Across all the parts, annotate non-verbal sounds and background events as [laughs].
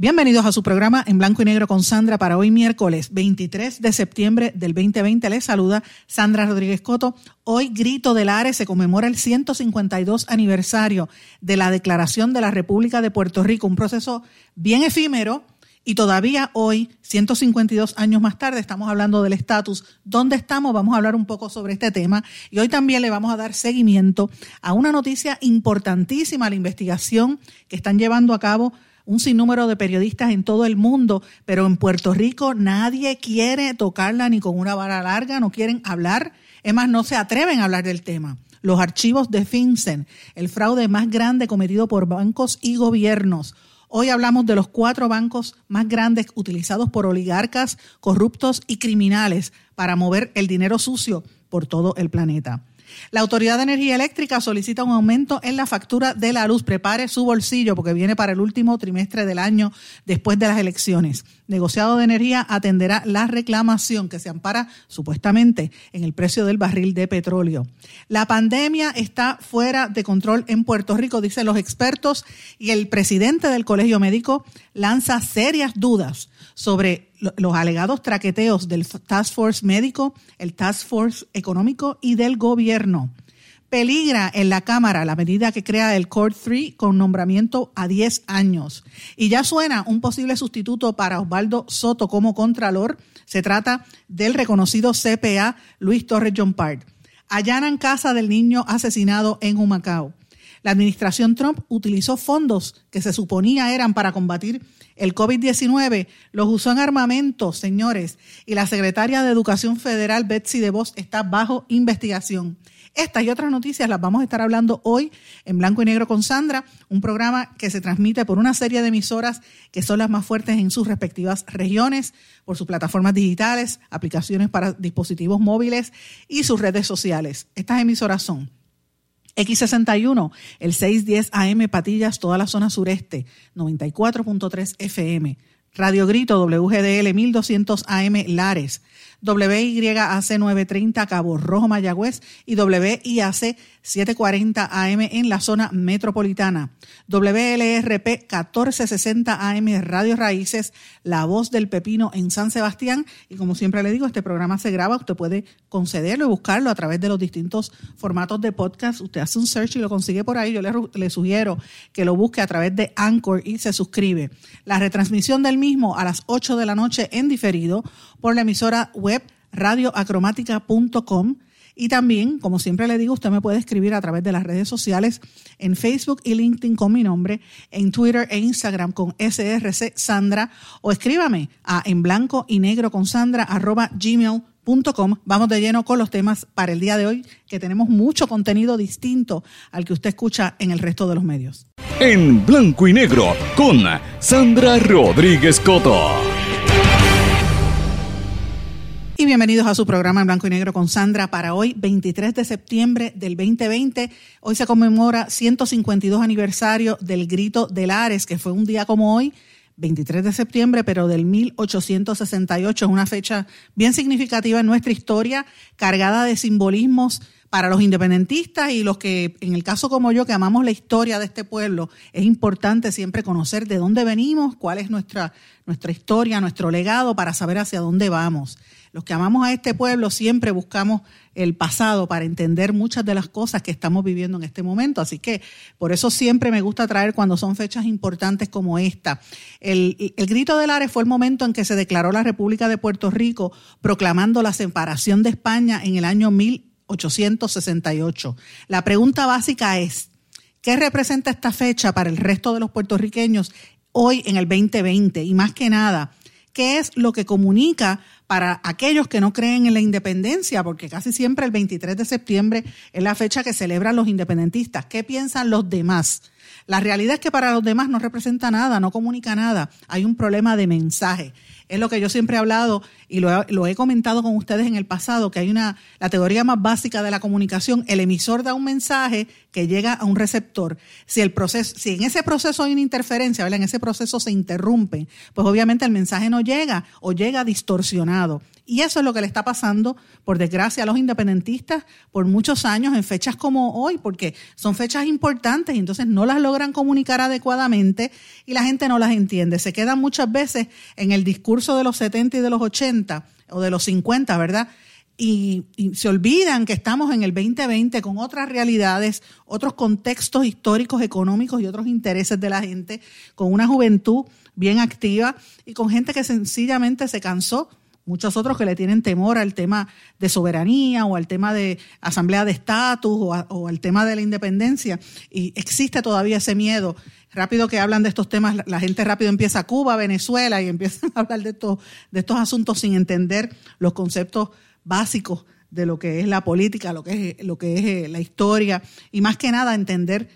Bienvenidos a su programa en blanco y negro con Sandra para hoy miércoles 23 de septiembre del 2020. Les saluda Sandra Rodríguez Coto. Hoy Grito del Ares se conmemora el 152 aniversario de la Declaración de la República de Puerto Rico, un proceso bien efímero y todavía hoy, 152 años más tarde, estamos hablando del estatus. ¿Dónde estamos? Vamos a hablar un poco sobre este tema. Y hoy también le vamos a dar seguimiento a una noticia importantísima, la investigación que están llevando a cabo un sinnúmero de periodistas en todo el mundo, pero en Puerto Rico nadie quiere tocarla ni con una vara larga, no quieren hablar, es más, no se atreven a hablar del tema. Los archivos de FinCEN, el fraude más grande cometido por bancos y gobiernos Hoy hablamos de los cuatro bancos más grandes utilizados por oligarcas, corruptos y criminales para mover el dinero sucio por todo el planeta. La Autoridad de Energía Eléctrica solicita un aumento en la factura de la luz. Prepare su bolsillo porque viene para el último trimestre del año después de las elecciones. Negociado de Energía atenderá la reclamación que se ampara supuestamente en el precio del barril de petróleo. La pandemia está fuera de control en Puerto Rico, dicen los expertos, y el presidente del Colegio Médico lanza serias dudas sobre los alegados traqueteos del Task Force médico, el Task Force económico y del gobierno. Peligra en la Cámara la medida que crea el Court 3 con nombramiento a 10 años. Y ya suena un posible sustituto para Osvaldo Soto como Contralor. Se trata del reconocido CPA Luis Torres John Part. Allanan casa del niño asesinado en Humacao. La administración Trump utilizó fondos que se suponía eran para combatir el COVID-19 los usó en armamento, señores, y la secretaria de Educación Federal, Betsy DeVos, está bajo investigación. Estas y otras noticias las vamos a estar hablando hoy en Blanco y Negro con Sandra, un programa que se transmite por una serie de emisoras que son las más fuertes en sus respectivas regiones, por sus plataformas digitales, aplicaciones para dispositivos móviles y sus redes sociales. Estas emisoras son X61, el 610 AM Patillas, toda la zona sureste, 94.3 FM. Radio Grito, WGDL 1200 AM Lares, WYAC 930 Cabo Rojo Mayagüez y WIAC 740 AM en la zona metropolitana. WLRP 1460 AM Radio Raíces, La Voz del Pepino en San Sebastián. Y como siempre le digo, este programa se graba, usted puede concederlo y buscarlo a través de los distintos formatos de podcast. Usted hace un search y lo consigue por ahí. Yo le, sugiero que lo busque a través de Anchor y se suscribe. La retransmisión del mismo a las 8 de la noche en diferido por la emisora web radioacromática.com. Y también, como siempre le digo, usted me puede escribir a través de las redes sociales en Facebook y LinkedIn con mi nombre, en Twitter e Instagram con SRC Sandra, o escríbame a en blanco y negro con Sandra arroba gmail.com. Vamos de lleno con los temas para el día de hoy, que tenemos mucho contenido distinto al que usted escucha en el resto de los medios. En blanco y negro con Sandra Rodríguez Coto. Y bienvenidos a su programa en blanco y negro con Sandra para hoy, 23 de septiembre del 2020. Hoy se conmemora 152 aniversario del Grito de Lares, que fue un día como hoy, 23 de septiembre, pero del 1868. Es una fecha bien significativa en nuestra historia, cargada de simbolismos para los independentistas y los que, en el caso como yo, que amamos la historia de este pueblo, es importante siempre conocer de dónde venimos, cuál es nuestra, nuestra historia, nuestro legado, para saber hacia dónde vamos. Los que amamos a este pueblo siempre buscamos el pasado para entender muchas de las cosas que estamos viviendo en este momento. Así que por eso siempre me gusta traer cuando son fechas importantes como esta. El, grito del Ares fue el momento en que se declaró la República de Puerto Rico proclamando la separación de España en el año 1868. La pregunta básica es, ¿qué representa esta fecha para el resto de los puertorriqueños hoy en el 2020? Y más que nada, ¿qué es lo que comunica para aquellos que no creen en la independencia, porque casi siempre el 23 de septiembre es la fecha que celebran los independentistas. ¿Qué piensan los demás? La realidad es que para los demás no representa nada, no comunica nada. Hay un problema de mensaje. Es lo que yo siempre he hablado y lo he, comentado con ustedes en el pasado, que hay una, la teoría más básica de la comunicación, el emisor da un mensaje que llega a un receptor. Si el proceso, si en ese proceso hay una interferencia, en ese proceso se interrumpe, pues obviamente el mensaje no llega o llega distorsionado. Y eso es lo que le está pasando, por desgracia, a los independentistas por muchos años en fechas como hoy, porque son fechas importantes y entonces no las logran comunicar adecuadamente y la gente no las entiende. Se quedan muchas veces en el discurso de los 70 y de los 80 o de los 50, ¿verdad? Y, y, se olvidan que estamos en el 2020 con otras realidades, otros contextos históricos, económicos y otros intereses de la gente, con una juventud bien activa y con gente que sencillamente se cansó muchos otros que le tienen temor al tema de soberanía o al tema de asamblea de estatus o, al tema de la independencia. Y existe todavía ese miedo. Rápido que hablan de estos temas, la gente rápido empieza a Cuba, Venezuela y empiezan a hablar de estos, de estos asuntos sin entender los conceptos básicos de lo que es la política, lo que es, lo que es eh, la historia y más que nada entender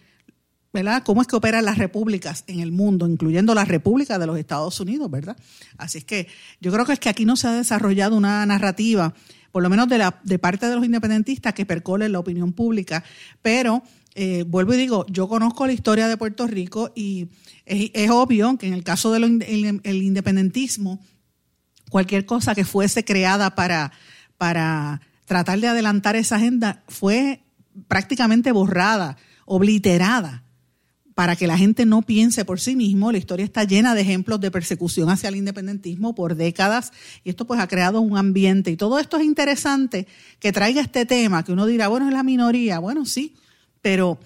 ¿verdad? ¿Cómo es que operan las repúblicas en el mundo, incluyendo la República de los Estados Unidos, ¿verdad? Así es que yo creo que es que aquí no se ha desarrollado una narrativa, por lo menos de, parte de los independentistas, que percole la opinión pública, pero eh, vuelvo y digo, yo conozco la historia de Puerto Rico y es, obvio que en el caso del independentismo, cualquier cosa que fuese creada para tratar de adelantar esa agenda fue prácticamente borrada, obliterada para que la gente no piense por sí mismo. La historia está llena de ejemplos de persecución hacia el independentismo por décadas y esto pues ha creado un ambiente y todo esto es interesante que traiga este tema, que uno dirá, bueno, es la minoría, bueno, sí, pero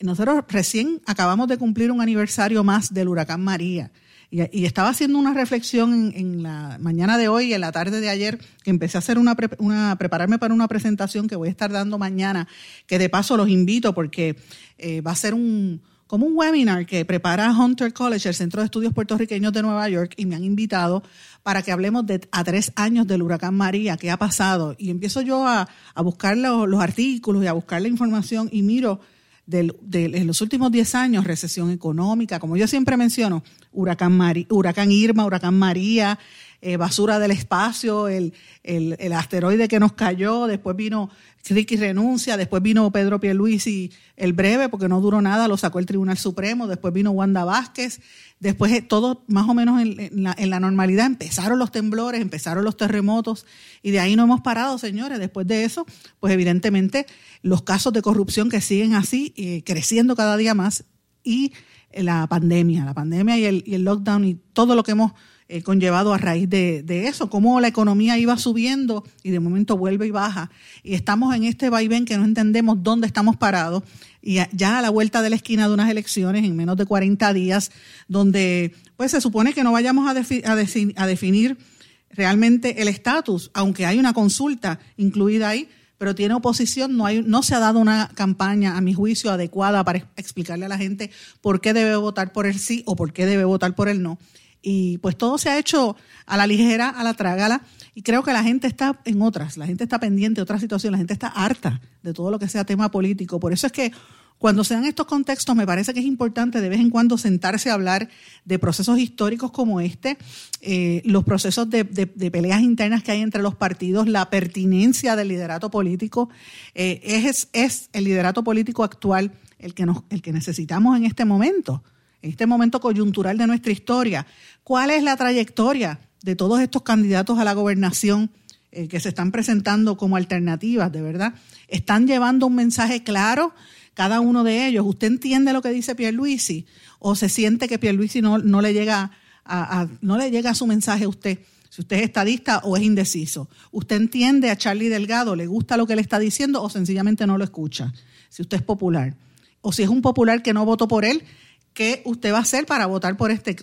nosotros recién acabamos de cumplir un aniversario más del huracán María. Y, estaba haciendo una reflexión en, la mañana de hoy y en la tarde de ayer, que empecé a hacer una, una, prepararme para una presentación que voy a estar dando mañana, que de paso los invito porque eh, va a ser un, como un webinar que prepara Hunter College, el Centro de Estudios Puertorriqueños de Nueva York, y me han invitado para que hablemos de a tres años del huracán María, qué ha pasado. Y empiezo yo a, buscar los, artículos y a buscar la información y miro en los últimos diez años, recesión económica, como yo siempre menciono, huracán, huracán Irma, huracán María, eh, basura del espacio, el, el, asteroide que nos cayó, después vino Ricky renuncia, después vino Pedro Pierluisi el breve, porque no duró nada, lo sacó el Tribunal Supremo, después vino Wanda Vázquez, después eh, todo más o menos en, la, en la normalidad, empezaron los temblores, empezaron los terremotos, y de ahí no hemos parado, señores. Después de eso, pues evidentemente los casos de corrupción que siguen así, eh, creciendo cada día más, y la pandemia, la pandemia y el, y el lockdown y todo lo que hemos eh, conllevado a raíz de, eso, cómo la economía iba subiendo y de momento vuelve y baja. Y estamos en este vaivén que no entendemos dónde estamos parados y ya a la vuelta de la esquina de unas elecciones en menos de 40 días, donde pues se supone que no vayamos a, definir realmente el estatus, aunque hay una consulta incluida ahí, pero tiene oposición, no, hay, no se ha dado una campaña, a mi juicio, adecuada para explicarle a la gente por qué debe votar por el sí o por qué debe votar por el no. Y pues todo se ha hecho a la ligera, a la trágala, y creo que la gente está en otras, la gente está pendiente de otras situaciones, la gente está harta de todo lo que sea tema político. Por eso es que cuando se dan estos contextos, me parece que es importante de vez en cuando sentarse a hablar de procesos históricos como este, eh, los procesos de, peleas internas que hay entre los partidos, la pertinencia del liderato político. Eh, es, es el liderato político actual el que, nos, el que necesitamos en este momento en este momento coyuntural de nuestra historia, cuál es la trayectoria de todos estos candidatos a la gobernación eh, que se están presentando como alternativas, de verdad. Están llevando un mensaje claro cada uno de ellos. ¿Usted entiende lo que dice Pierluisi o se siente que Pierluisi no, no le llega a, no le llega su mensaje a usted? Si usted es estadista o es indeciso. ¿Usted entiende a Charlie Delgado? ¿Le gusta lo que le está diciendo o sencillamente no lo escucha? Si usted es popular. O si es un popular que no votó por él ¿qué usted va a hacer para votar por este?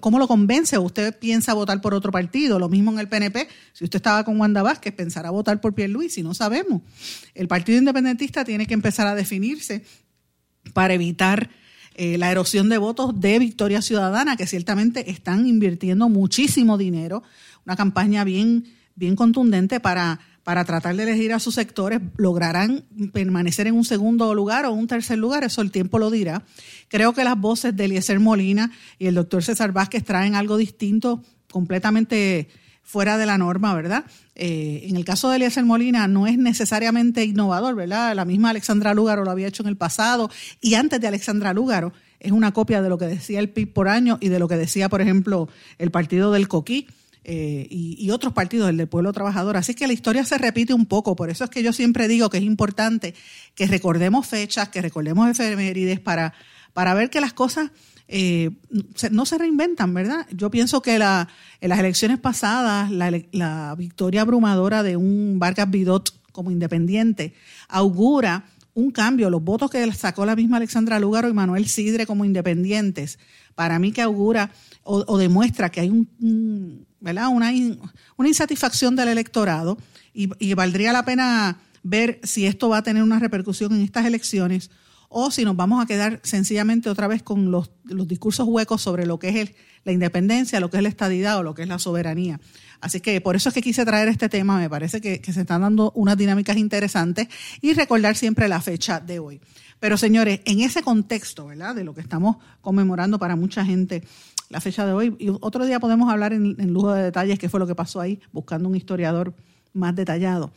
¿Cómo lo convence? ¿O usted piensa votar por otro partido? Lo mismo en el PNP. Si usted estaba con Wanda Vázquez, pensará votar por Luis, si no sabemos. El Partido Independentista tiene que empezar a definirse para evitar eh, la erosión de votos de Victoria Ciudadana, que ciertamente están invirtiendo muchísimo dinero, una campaña bien bien contundente para, para tratar de elegir a sus sectores. Lograrán permanecer en un segundo lugar o un tercer lugar, eso el tiempo lo dirá. Creo que las voces de Eliezer Molina y el doctor César Vázquez traen algo distinto, completamente fuera de la norma, ¿verdad? Eh, en el caso de Eliezer Molina no es necesariamente innovador, ¿verdad? La misma Alexandra Lúgaro lo había hecho en el pasado y antes de Alexandra Lúgaro es una copia de lo que decía el PIB por año y de lo que decía, por ejemplo, el partido del Coquí. Eh, y, otros partidos, el del pueblo trabajador. Así que la historia se repite un poco, por eso es que yo siempre digo que es importante que recordemos fechas, que recordemos efemérides para, para ver que las cosas eh, no se reinventan, ¿verdad? Yo pienso que la, en las elecciones pasadas, la, victoria abrumadora de un Vargas Bidot como independiente augura un cambio. Los votos que sacó la misma Alexandra Lúgaro y Manuel Sidre como independientes, para mí que augura o, demuestra que hay un, ¿verdad? Una, una, insatisfacción del electorado y, y valdría la pena ver si esto va a tener una repercusión en estas elecciones o si nos vamos a quedar sencillamente otra vez con los, discursos huecos sobre lo que es la independencia, lo que es la estadidad o lo que es la soberanía. Así que por eso es que quise traer este tema, me parece que, se están dando unas dinámicas interesantes y recordar siempre la fecha de hoy. Pero señores, en ese contexto, ¿verdad? De lo que estamos conmemorando para mucha gente la fecha de hoy, y otro día podemos hablar en, lujo de detalles qué fue lo que pasó ahí, buscando un historiador más detallado.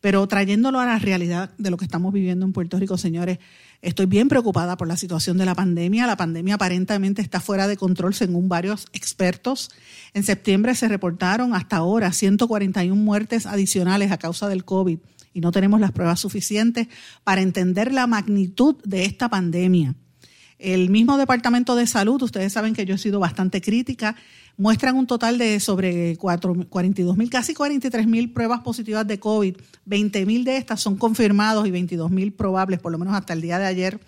Pero trayéndolo a la realidad de lo que estamos viviendo en Puerto Rico, señores, Estoy bien preocupada por la situación de la pandemia. La pandemia aparentemente está fuera de control según varios expertos. En septiembre se reportaron hasta ahora 141 muertes adicionales a causa del COVID y no tenemos las pruebas suficientes para entender la magnitud de esta pandemia. El mismo Departamento de Salud, ustedes saben que yo he sido bastante crítica, muestran un total de sobre 42 mil, casi 43 mil pruebas positivas de COVID. 20 mil de estas son confirmados y 22 mil probables, por lo menos hasta el día de ayer.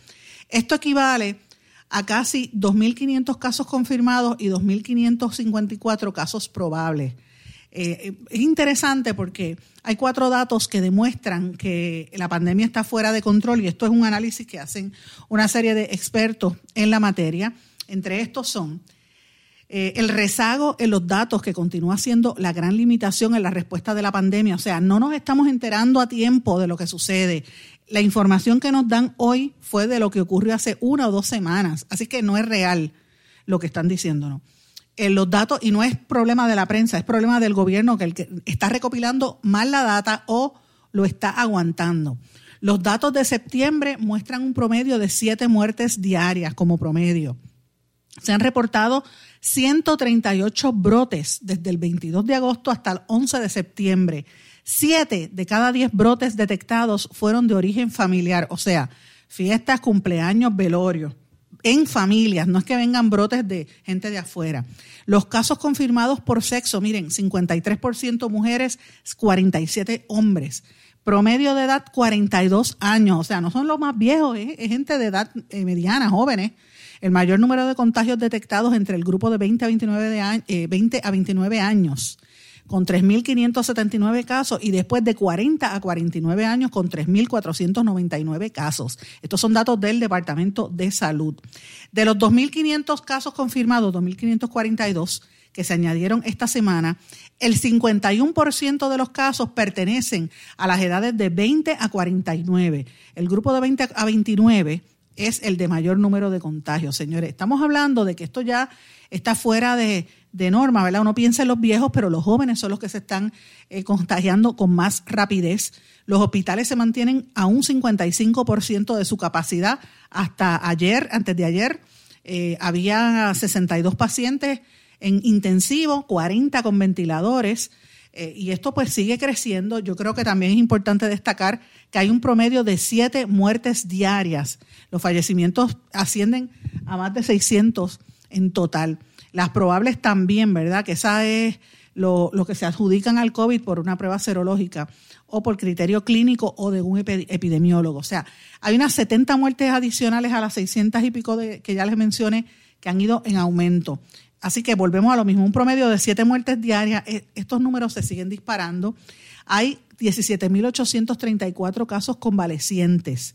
Esto equivale a casi 2.500 casos confirmados y 2.554 casos probables. Eh, es interesante porque hay cuatro datos que demuestran que la pandemia está fuera de control y esto es un análisis que hacen una serie de expertos en la materia. Entre estos son eh, el rezago en los datos que continúa siendo la gran limitación en la respuesta de la pandemia. O sea, no nos estamos enterando a tiempo de lo que sucede. La información que nos dan hoy fue de lo que ocurrió hace una o dos semanas. Así que no es real lo que están diciéndonos en los datos, y no es problema de la prensa, es problema del gobierno que, el que está recopilando mal la data o lo está aguantando. Los datos de septiembre muestran un promedio de siete muertes diarias como promedio. Se han reportado 138 brotes desde el 22 de agosto hasta el 11 de septiembre. Siete de cada diez brotes detectados fueron de origen familiar, o sea, fiestas, cumpleaños, velorios en familias, no es que vengan brotes de gente de afuera. Los casos confirmados por sexo, miren, 53% mujeres, 47 hombres. Promedio de edad 42 años, o sea, no son los más viejos, es, gente de edad eh, mediana, jóvenes. El mayor número de contagios detectados entre el grupo de 20 a 29, de, 20 a 29 años con 3.579 casos y después de 40 a 49 años con 3.499 casos. Estos son datos del Departamento de Salud. De los 2.500 casos confirmados, 2.542 que se añadieron esta semana, el 51% de los casos pertenecen a las edades de 20 a 49. El grupo de 20 a 29 es el de mayor número de contagios, señores. Estamos hablando de que esto ya está fuera de, norma, ¿verdad? Uno piensa en los viejos, pero los jóvenes son los que se están eh, contagiando con más rapidez. Los hospitales se mantienen a un 55% de su capacidad. Hasta ayer, antes de ayer, eh, había 62 pacientes en intensivo, 40 con ventiladores. Eh, y esto pues sigue creciendo. Yo creo que también es importante destacar que hay un promedio de siete muertes diarias. Los fallecimientos ascienden a más de 600 en total. Las probables también, ¿verdad? Que esa es lo, que se adjudican al COVID por una prueba serológica o por criterio clínico o de un epidemiólogo. O sea, hay unas 70 muertes adicionales a las 600 y pico de, que ya les mencioné que han ido en aumento. Así que volvemos a lo mismo, un promedio de siete muertes diarias, e, estos números se siguen disparando. Hay 17.834 casos convalecientes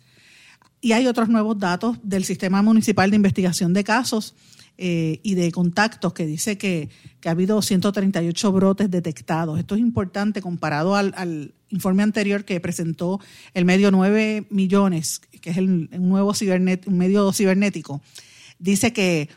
y hay otros nuevos datos del Sistema Municipal de Investigación de Casos. Eh, y de contactos que dice que, ha habido 138 brotes detectados. Esto es importante comparado al, informe anterior que presentó el medio 9 millones, que es el, un nuevo un medio cibernético. Dice que,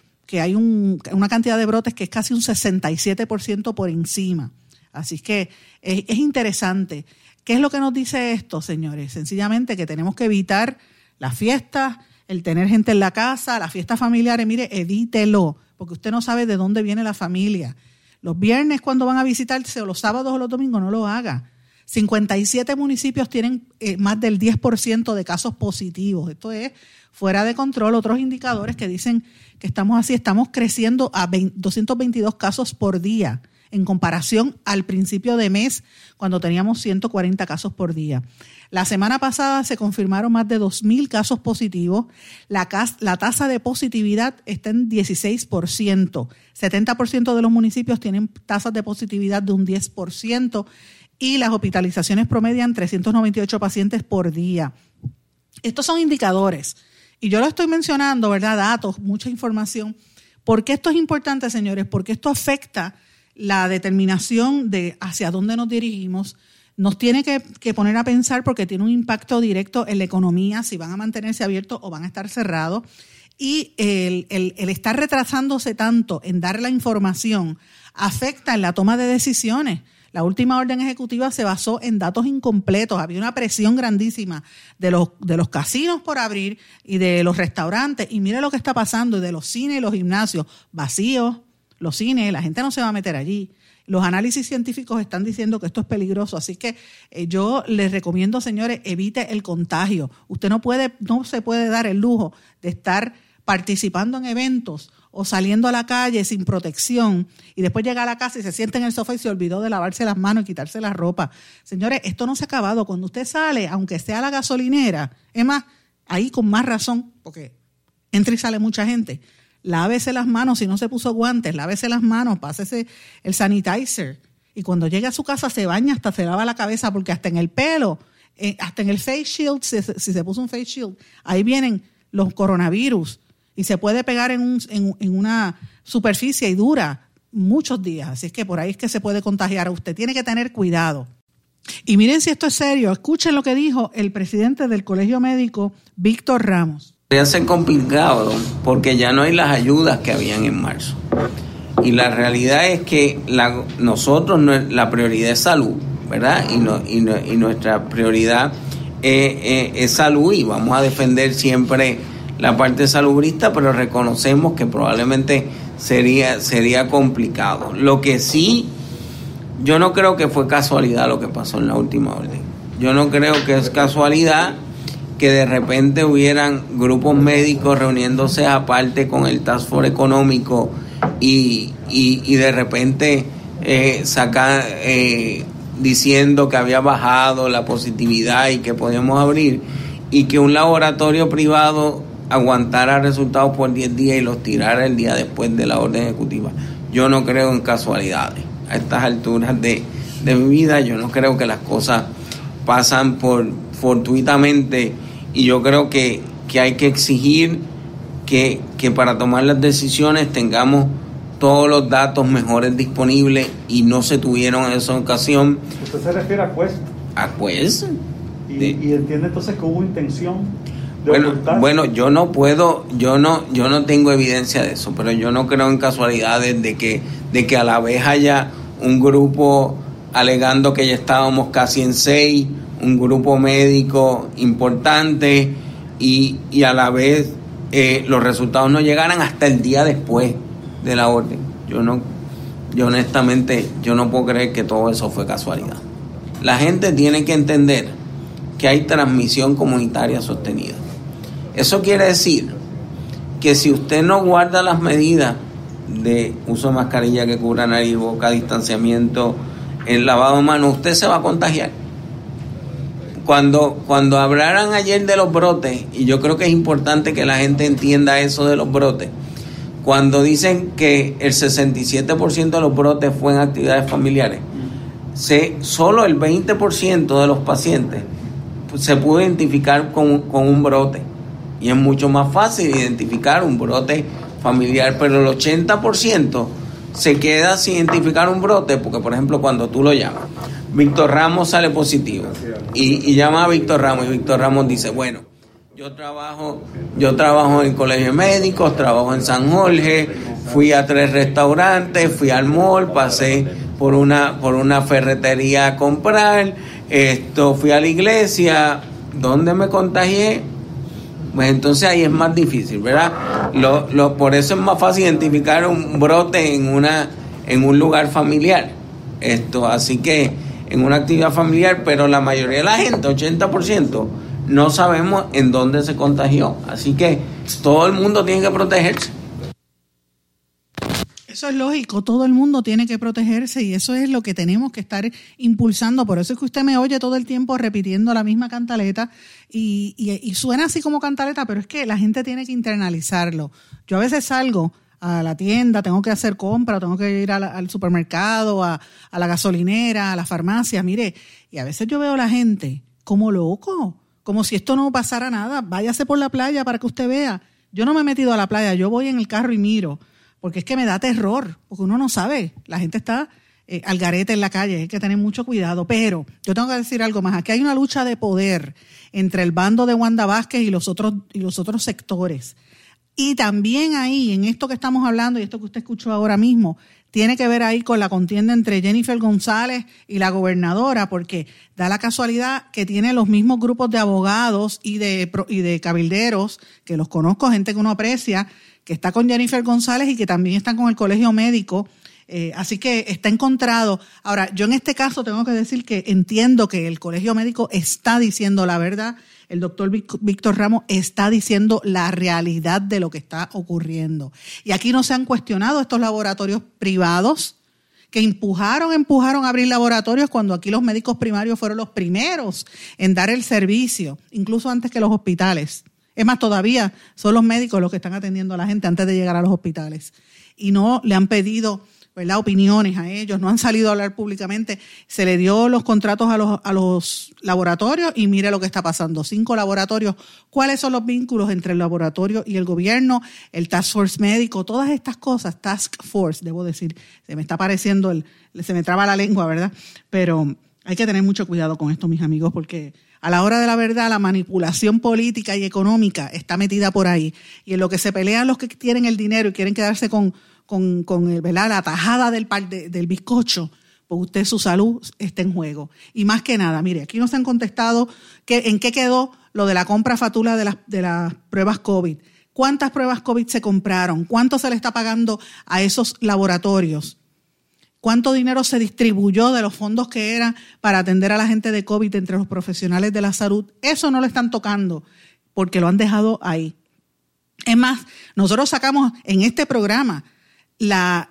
hay una cantidad de brotes que es casi un 67% por encima. Así que es interesante. ¿Qué es lo que nos dice esto, señores? Sencillamente que tenemos que evitar las fiestas, el tener gente en la casa, las fiestas familiares, mire, evítelo, porque usted no sabe de dónde viene la familia. Los viernes cuando van a visitarse, o los sábados o los domingos, no lo haga. 57 municipios tienen eh, más del 10% de casos positivos. Esto es fuera de control. Otros indicadores que dicen que estamos así, estamos creciendo a 222 casos por día en comparación al principio de mes, cuando teníamos 140 casos por día. La semana pasada se confirmaron más de 2.000 casos positivos. La, tasa de positividad está en 16%. 70% de los municipios tienen tasas de positividad de un 10% y las hospitalizaciones promedian 398 pacientes por día. Estos son indicadores. Y yo lo estoy mencionando, ¿verdad? Datos, mucha información. ¿Por qué esto es importante, señores? Porque esto afecta la determinación de hacia dónde nos dirigimos, nos tiene que, poner a pensar porque tiene un impacto directo en la economía, si van a mantenerse abiertos o van a estar cerrados. Y el, estar retrasándose tanto en dar la información afecta en la toma de decisiones. La última orden ejecutiva se basó en datos incompletos. Había una presión grandísima de los, de los casinos por abrir y de los restaurantes. Y mire lo que está pasando, y de los cines y los gimnasios vacíos, los cines, la gente no se va a meter allí. Los análisis científicos están diciendo que esto es peligroso, así que eh, yo les recomiendo, señores, evite el contagio. Usted no puede, no se puede dar el lujo de estar participando en eventos o saliendo a la calle sin protección y después llega a la casa y se siente en el sofá y se olvidó de lavarse las manos y quitarse la ropa. Señores, esto no se ha acabado. Cuando usted sale, aunque sea a la gasolinera, es más, ahí con más razón, porque entra y sale mucha gente lávese las manos, si no se puso guantes, lávese las manos, pásese el sanitizer. Y cuando llegue a su casa se baña, hasta se lava la cabeza, porque hasta en el pelo, eh, hasta en el face shield, si, se puso un face shield, ahí vienen los coronavirus. Y se puede pegar en, un, en, una superficie y dura muchos días. Así es que por ahí es que se puede contagiar. Usted tiene que tener cuidado. Y miren si esto es serio, escuchen lo que dijo el presidente del Colegio Médico, Víctor Ramos. Ya complicado porque ya no hay las ayudas que habían en marzo. Y la realidad es que la, nosotros, la prioridad es salud, ¿verdad? Y nuestra prioridad es, salud y vamos a defender siempre la parte salubrista, pero reconocemos que probablemente sería, sería complicado. Lo que sí, yo no creo que fue casualidad lo que pasó en la última orden. Yo no creo que es casualidad que de repente hubieran grupos médicos reuniéndose aparte con el Task Force económico y, de repente eh, sacar, eh, diciendo que había bajado la positividad y que podíamos abrir y que un laboratorio privado aguantara resultados por 10 días y los tirara el día después de la orden ejecutiva. Yo no creo en casualidades. A estas alturas de, de mi vida yo no creo que las cosas pasan por fortuitamente y yo creo que, hay que exigir que, para tomar las decisiones tengamos todos los datos mejores disponibles y no se tuvieron en esa ocasión. ¿Usted se refiere a Quest? A Quest. ¿Y, entiende entonces que hubo intención? De bueno, bueno, yo no puedo, yo no, yo no tengo evidencia de eso, pero yo no creo en casualidades de que, de que a la vez haya un grupo alegando que ya estábamos casi en seis, un grupo médico importante y, a la vez eh, los resultados no llegaran hasta el día después de la orden. Yo no, yo honestamente, yo no puedo creer que todo eso fue casualidad. La gente tiene que entender que hay transmisión comunitaria sostenida. Eso quiere decir que si usted no guarda las medidas de uso de mascarilla que cubra nariz, boca, distanciamiento, el lavado de manos, usted se va a contagiar cuando, cuando hablaran ayer de los brotes, y yo creo que es importante que la gente entienda eso de los brotes, cuando dicen que el 67% de los brotes fue en actividades familiares, se, solo el 20% de los pacientes se pudo identificar con, con un brote. Y es mucho más fácil identificar un brote familiar, pero el 80% se queda sin identificar un brote, porque por ejemplo cuando tú lo llamas, Víctor Ramos sale positivo y, llama a Víctor Ramos y Víctor Ramos dice, bueno, yo trabajo, yo trabajo en colegio de médicos, trabajo en San Jorge, fui a tres restaurantes, fui al mall, pasé por una, por una ferretería a comprar, esto, fui a la iglesia, ¿dónde me contagié? Pues entonces ahí es más difícil, ¿verdad? Lo, lo, por eso es más fácil identificar un brote en, una, en un lugar familiar. Esto, así que en una actividad familiar, pero la mayoría de la gente, 80%, no sabemos en dónde se contagió. Así que todo el mundo tiene que protegerse. Eso es lógico, todo el mundo tiene que protegerse y eso es lo que tenemos que estar impulsando. Por eso es que usted me oye todo el tiempo repitiendo la misma cantaleta y, y, suena así como cantaleta, pero es que la gente tiene que internalizarlo. Yo a veces salgo a la tienda, tengo que hacer compra, tengo que ir al supermercado, a, a la gasolinera, a la farmacia, mire, y a veces yo veo a la gente como loco, como si esto no pasara nada. Váyase por la playa para que usted vea. Yo no me he metido a la playa, yo voy en el carro y miro porque es que me da terror, porque uno no sabe, la gente está eh, al garete en la calle, hay que tener mucho cuidado, pero yo tengo que decir algo más, aquí hay una lucha de poder entre el bando de Wanda Vázquez y los otros, y los otros sectores. Y también ahí, en esto que estamos hablando y esto que usted escuchó ahora mismo, tiene que ver ahí con la contienda entre Jennifer González y la gobernadora, porque da la casualidad que tiene los mismos grupos de abogados y de, y de cabilderos, que los conozco, gente que uno aprecia, que está con Jennifer González y que también está con el Colegio Médico. Eh, así que está encontrado. Ahora, yo en este caso tengo que decir que entiendo que el Colegio Médico está diciendo la verdad. El doctor Víctor Ramos está diciendo la realidad de lo que está ocurriendo. Y aquí no se han cuestionado estos laboratorios privados que empujaron, empujaron a abrir laboratorios cuando aquí los médicos primarios fueron los primeros en dar el servicio, incluso antes que los hospitales. Es más, todavía son los médicos los que están atendiendo a la gente antes de llegar a los hospitales. Y no le han pedido ¿verdad? opiniones a ellos, no han salido a hablar públicamente. Se le dio los contratos a los, a los laboratorios y mire lo que está pasando. Cinco laboratorios. ¿Cuáles son los vínculos entre el laboratorio y el gobierno? El Task Force médico, todas estas cosas, Task Force, debo decir. Se me está pareciendo, el, se me traba la lengua, ¿verdad? Pero hay que tener mucho cuidado con esto, mis amigos, porque a la hora de la verdad, la manipulación política y económica está metida por ahí. Y en lo que se pelean los que tienen el dinero y quieren quedarse con, con, con la tajada del, del bizcocho, pues usted su salud está en juego. Y más que nada, mire, aquí nos han contestado que, en qué quedó lo de la compra fatula de las, de las pruebas COVID. ¿Cuántas pruebas COVID se compraron? ¿Cuánto se le está pagando a esos laboratorios? cuánto dinero se distribuyó de los fondos que eran para atender a la gente de COVID entre los profesionales de la salud. Eso no lo están tocando porque lo han dejado ahí. Es más, nosotros sacamos en este programa, la,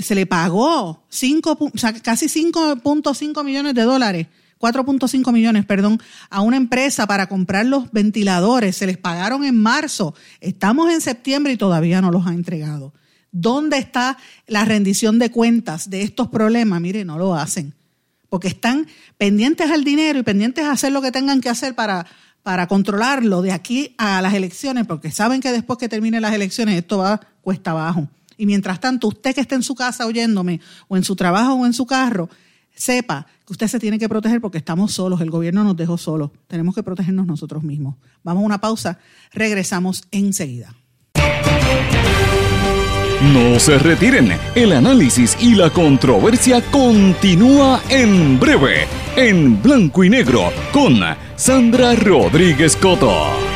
se le pagó cinco, casi 5.5 millones de dólares 4.5 millones, perdón, a una empresa para comprar los ventiladores. Se les pagaron en marzo. Estamos en septiembre y todavía no los ha entregado. ¿Dónde está la rendición de cuentas de estos problemas? Mire, no lo hacen, porque están pendientes al dinero y pendientes a hacer lo que tengan que hacer para, para controlarlo de aquí a las elecciones, porque saben que después que terminen las elecciones esto va cuesta abajo. Y mientras tanto, usted que esté en su casa oyéndome, o en su trabajo o en su carro, sepa que usted se tiene que proteger porque estamos solos, el gobierno nos dejó solos, tenemos que protegernos nosotros mismos. Vamos a una pausa, regresamos enseguida. No se retiren, el análisis y la controversia continúa en breve, en blanco y negro, con Sandra Rodríguez Coto.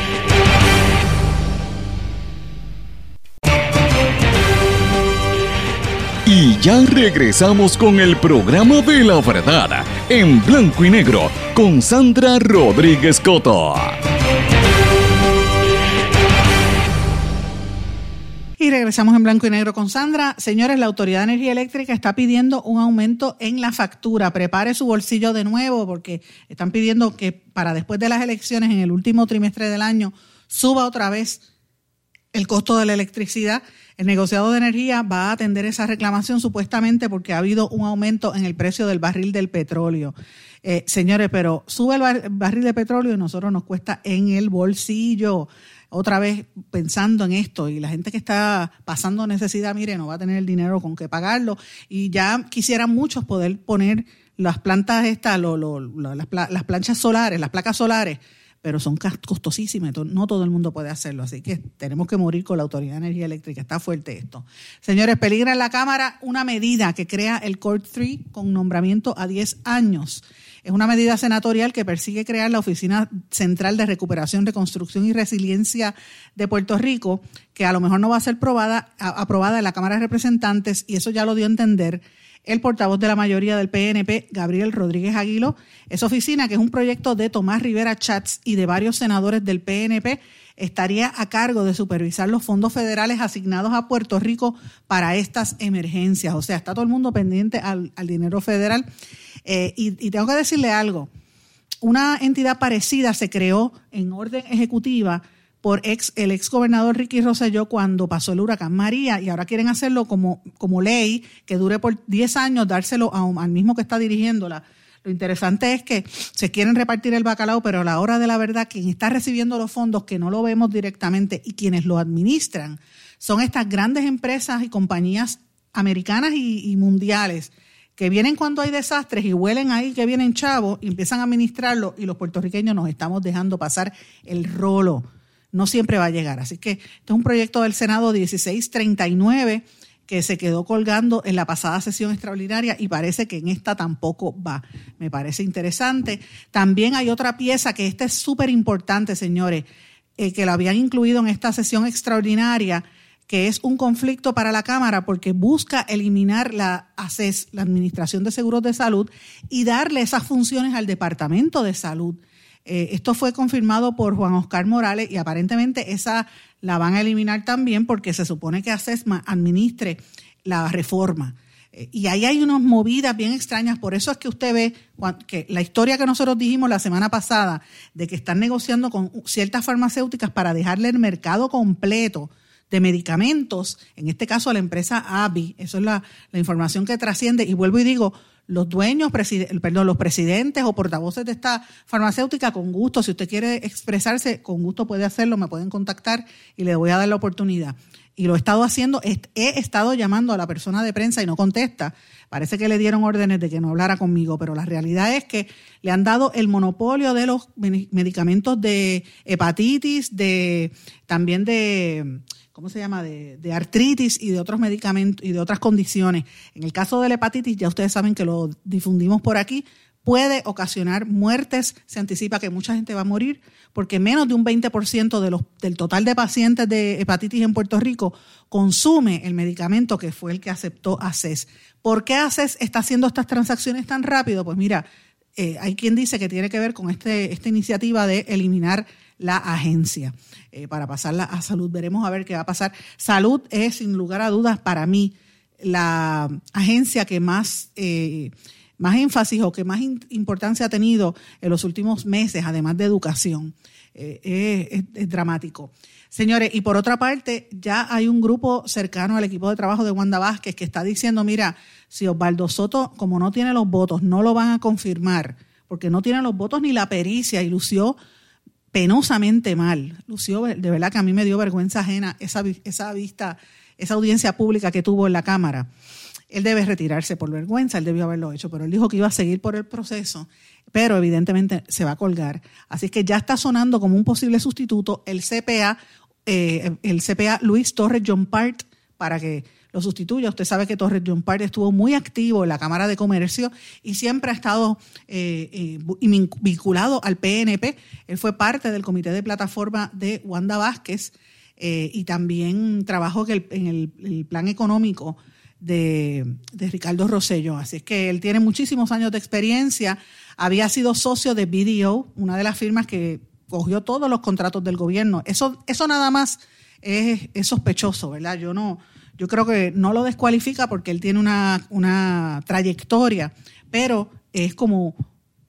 Y ya regresamos con el programa de la verdad, en blanco y negro, con Sandra Rodríguez Coto. Y regresamos en blanco y negro con Sandra. Señores, la Autoridad de Energía Eléctrica está pidiendo un aumento en la factura. Prepare su bolsillo de nuevo porque están pidiendo que para después de las elecciones, en el último trimestre del año, suba otra vez el costo de la electricidad. El negociado de energía va a atender esa reclamación supuestamente porque ha habido un aumento en el precio del barril del petróleo. Eh, señores, pero sube el barril de petróleo y nosotros nos cuesta en el bolsillo. otra vez pensando en esto y la gente que está pasando necesidad, mire, no va a tener el dinero con que pagarlo y ya quisieran muchos poder poner las plantas estas, las, planchas solares, las placas solares, pero son costosísimas, no todo el mundo puede hacerlo, así que tenemos que morir con la Autoridad de Energía Eléctrica, está fuerte esto. Señores, peligra en la Cámara una medida que crea el Court 3 con nombramiento a 10 años. Es una medida senatorial que persigue crear la Oficina Central de Recuperación, Reconstrucción y Resiliencia de Puerto Rico, que a lo mejor no va a ser aprobada, aprobada en la Cámara de Representantes, y eso ya lo dio a entender el portavoz de la mayoría del PNP, Gabriel Rodríguez Aguilo. Esa oficina, que es un proyecto de Tomás Rivera Chats y de varios senadores del PNP, estaría a cargo de supervisar los fondos federales asignados a Puerto Rico para estas emergencias. O sea, está todo el mundo pendiente al, dinero federal. Eh, y, tengo que decirle algo. Una entidad parecida se creó en orden ejecutiva por ex, el ex gobernador Ricky Rosselló cuando pasó el huracán María y ahora quieren hacerlo como, como ley que dure por 10 años, dárselo al mismo que está dirigiéndola lo interesante es que se quieren repartir el bacalao, pero a la hora de la verdad, quien está recibiendo los fondos, que no lo vemos directamente, y quienes lo administran, son estas grandes empresas y compañías americanas y, mundiales que vienen cuando hay desastres y huelen ahí que vienen chavos y empiezan a administrarlo y los puertorriqueños nos estamos dejando pasar el rolo. No siempre va a llegar. Así que este es un proyecto del Senado 1639 que se quedó colgando en la pasada sesión extraordinaria y parece que en esta tampoco va. Me parece interesante. También hay otra pieza que esta es súper importante, señores, eh, que la habían incluido en esta sesión extraordinaria, que es un conflicto para la Cámara porque busca eliminar la ACES, la Administración de Seguros de Salud, y darle esas funciones al Departamento de Salud. Eh, esto fue confirmado por Juan Oscar Morales y aparentemente esa la van a eliminar también porque se supone que ACESMA administre la reforma. Eh, y ahí hay unas movidas bien extrañas, por eso es que usted ve que la historia que nosotros dijimos la semana pasada de que están negociando con ciertas farmacéuticas para dejarle el mercado completo de medicamentos, en este caso a la empresa ABI, eso es la, la información que trasciende, y vuelvo y digo, los dueños, perdón, los presidentes o portavoces de esta farmacéutica, con gusto, si usted quiere expresarse, con gusto puede hacerlo, me pueden contactar y le voy a dar la oportunidad. Y lo he estado haciendo, he estado llamando a la persona de prensa y no contesta. Parece que le dieron órdenes de que no hablara conmigo, pero la realidad es que le han dado el monopolio de los medicamentos de hepatitis, de también de ¿cómo se llama?, de, artritis y de otros medicamentos y de otras condiciones. En el caso de la hepatitis, ya ustedes saben que lo difundimos por aquí, puede ocasionar muertes, se anticipa que mucha gente va a morir, porque menos de un 20% de los, del total de pacientes de hepatitis en Puerto Rico consume el medicamento que fue el que aceptó ACES. ¿Por qué ACES está haciendo estas transacciones tan rápido? Pues mira, eh, hay quien dice que tiene que ver con este, esta iniciativa de eliminar la agencia eh, para pasarla a salud. Veremos a ver qué va a pasar. Salud es, sin lugar a dudas, para mí la agencia que más, eh, más énfasis o que más importancia ha tenido en los últimos meses, además de educación. Eh, es, dramático. Señores, y por otra parte, ya hay un grupo cercano al equipo de trabajo de Wanda Vázquez que está diciendo, mira, si Osvaldo Soto, como no tiene los votos, no lo van a confirmar, porque no tiene los votos ni la pericia, y lució penosamente mal. Lució, de verdad que a mí me dio vergüenza ajena esa, esa vista, esa audiencia pública que tuvo en la Cámara. Él debe retirarse por vergüenza, él debió haberlo hecho, pero él dijo que iba a seguir por el proceso, pero evidentemente se va a colgar. Así que ya está sonando como un posible sustituto el CPA, eh, el CPA Luis Torres John Part, para que lo sustituya. Usted sabe que Torres John Party estuvo muy activo en la Cámara de Comercio y siempre ha estado eh, eh, vinculado al PNP. Él fue parte del comité de plataforma de Wanda Vázquez eh, y también trabajó en el, plan económico de, de, Ricardo Rosello. Así es que él tiene muchísimos años de experiencia. Había sido socio de BDO, una de las firmas que cogió todos los contratos del gobierno. Eso, eso nada más es sospechoso, ¿verdad? Yo no, yo creo que no lo descualifica porque él tiene una, trayectoria, pero es como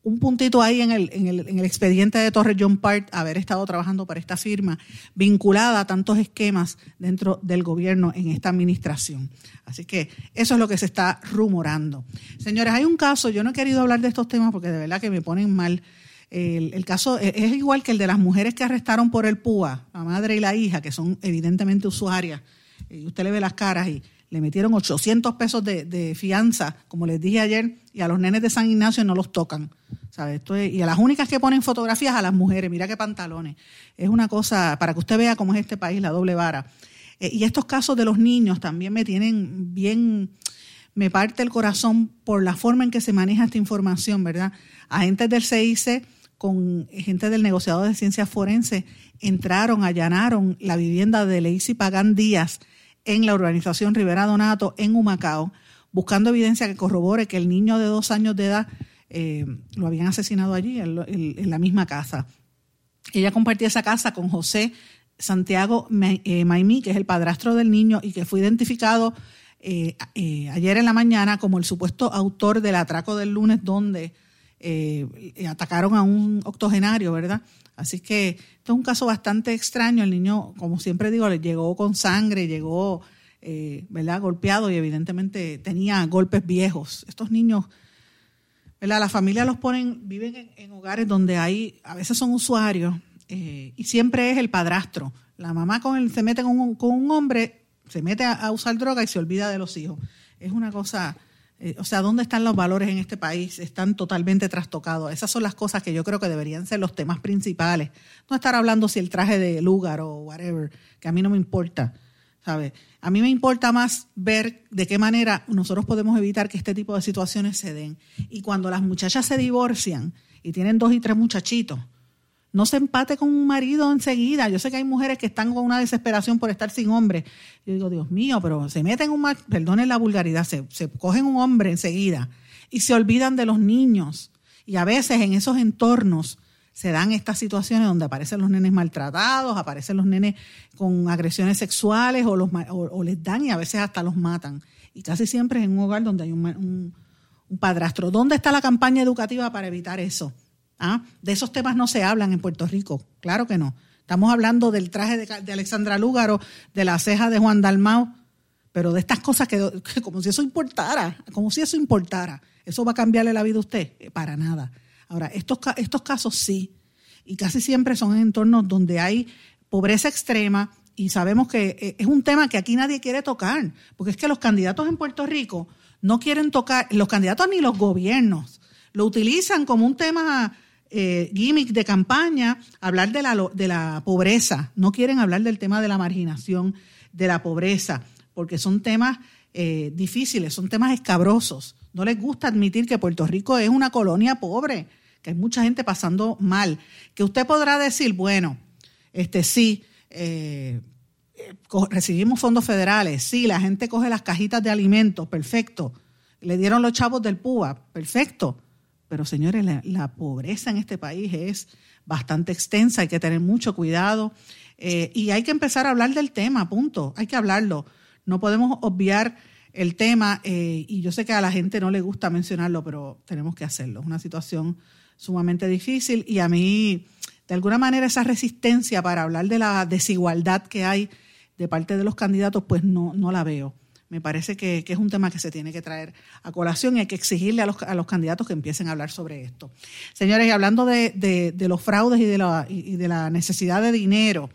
un puntito ahí en el, en el, en el expediente de Torres John Part, haber estado trabajando para esta firma, vinculada a tantos esquemas dentro del gobierno en esta administración. Así que eso es lo que se está rumorando. Señores, hay un caso, yo no he querido hablar de estos temas porque de verdad que me ponen mal. El, caso es igual que el de las mujeres que arrestaron por el PUA, la madre y la hija, que son evidentemente usuarias, y usted le ve las caras y le metieron 800 pesos de, fianza, como les dije ayer, y a los nenes de San Ignacio no los tocan. Esto y a las únicas que ponen fotografías a las mujeres, mira qué pantalones. Es una cosa, para que usted vea cómo es este país, la doble vara. Eh, y estos casos de los niños también me tienen bien, me parte el corazón por la forma en que se maneja esta información, ¿verdad? Agentes del CIC con gente del negociador de ciencias forenses entraron, allanaron la vivienda de Leicy Pagán Díaz en la urbanización Rivera Donato, en Humacao, buscando evidencia que corrobore que el niño de dos años de edad eh, lo habían asesinado allí, en, la misma casa. Ella compartía esa casa con José Santiago eh, Maimí, que es el padrastro del niño y que fue identificado eh, ayer en la mañana como el supuesto autor del atraco del lunes donde atacaron a un octogenario, ¿verdad? Así que esto es un caso bastante extraño. El niño, como siempre digo, le llegó con sangre, llegó, ¿verdad? Golpeado y evidentemente tenía golpes viejos. Estos niños las familias los ponen, viven en, hogares donde hay, a veces son usuarios, eh, y siempre es el padrastro. La mamá con el, se mete con un, con un hombre, se mete a, usar droga y se olvida de los hijos. Es una cosa, eh, o sea, ¿dónde están los valores en este país? Están totalmente trastocados. Esas son las cosas que yo creo que deberían ser los temas principales. No estar hablando si el traje de lugar o whatever, que a mí no me importa. A mí me importa más ver de qué manera nosotros podemos evitar que este tipo de situaciones se den. Y cuando las muchachas se divorcian y tienen dos y tres muchachitos, no se empate con un marido enseguida. Yo sé que hay mujeres que están con una desesperación por estar sin hombre. Yo digo, Dios mío, pero se meten un, perdonen la vulgaridad, se, se cogen un hombre enseguida y se olvidan de los niños. Y a veces en esos entornos se dan estas situaciones donde aparecen los nenes maltratados, aparecen los nenes con agresiones sexuales o, los, o, les dan y a veces hasta los matan. Y casi siempre es en un hogar donde hay un, padrastro. ¿Dónde está la campaña educativa para evitar eso? ¿Ah? De esos temas no se hablan en Puerto Rico, claro que no. Estamos hablando del traje de, Alexandra Lúgaro, de la ceja de Juan Dalmau, pero de estas cosas que, que como si eso importara, como si eso importara. ¿Eso va a cambiarle la vida a usted? Eh, para nada. Ahora, estos, estos casos sí, y casi siempre son en entornos donde hay pobreza extrema y sabemos que eh, es un tema que aquí nadie quiere tocar, porque es que los candidatos en Puerto Rico no quieren tocar, los candidatos ni los gobiernos, lo utilizan como un tema eh, gimmick de campaña, hablar de la, de la pobreza, no quieren hablar del tema de la marginación, de la pobreza, porque son temas eh, difíciles, son temas escabrosos. No les gusta admitir que Puerto Rico es una colonia pobre que hay mucha gente pasando mal, que usted podrá decir, bueno, este sí, eh, recibimos fondos federales, sí, la gente coge las cajitas de alimentos, perfecto, le dieron los chavos del PUA, perfecto, pero señores, la, pobreza en este país es bastante extensa, hay que tener mucho cuidado eh, y hay que empezar a hablar del tema, punto, hay que hablarlo, no podemos obviar el tema eh, y yo sé que a la gente no le gusta mencionarlo, pero tenemos que hacerlo, es una situación sumamente difícil y a mí, de alguna manera, esa resistencia para hablar de la desigualdad que hay de parte de los candidatos, pues no, no la veo. Me parece que, es un tema que se tiene que traer a colación y hay que exigirle a los, a los candidatos que empiecen a hablar sobre esto. Señores, y hablando de, de, los fraudes y de, la, y de la necesidad de dinero,